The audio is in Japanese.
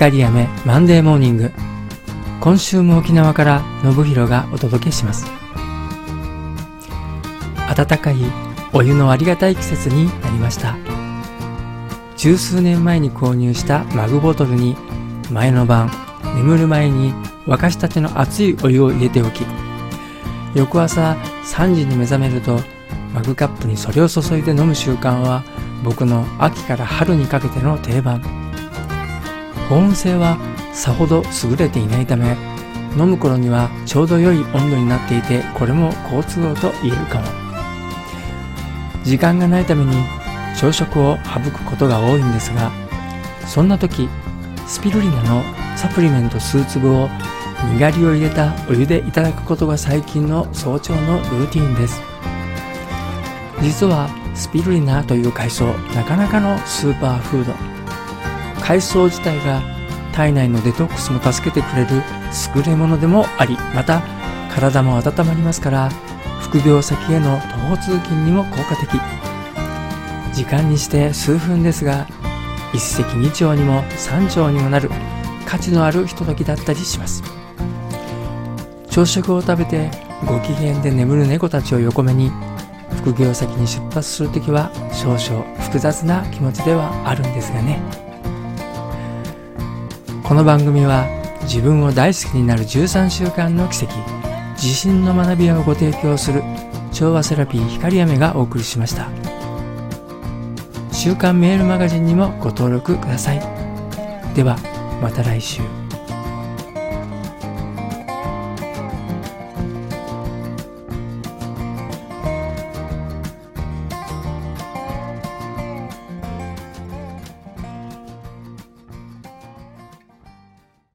光やめマンデーモーニング今週も沖縄から信弘がお届けします。暖かいお湯のありがたい季節になりました。十数年前に購入したマグボトルに前の晩眠る前に沸かしたての熱いお湯を入れておき翌朝3時に目覚めるとマグカップにそれを注いで飲む習慣は僕の秋から春にかけての定番。保温性はさほど優れていないため飲む頃にはちょうど良い温度になっていてこれも好都合と言えるかも。時間がないために朝食を省くことが多いんですがそんな時スピルリナのサプリメント数粒をにがりを入れたお湯でいただくことが最近の早朝のルーティンです。実はスピルリナという海藻なかなかのスーパーフード。海藻自体が体内のデトックスも助けてくれる優れものでもありまた体も温まりますから副病先への徒歩通勤にも効果的。時間にして数分ですが一石二鳥にも三鳥にもなる。価値のあるひとときだったりします。朝食を食べてご機嫌で眠る猫たちを横目に副業先に出発するときは少々複雑な気持ちではあるんですがね。この番組は自分を大好きになる13週間の奇跡自信の学びをご提供する調和セラピー光雨がお送りしました。週刊メールマガジンにもご登録ください。ではまた来週。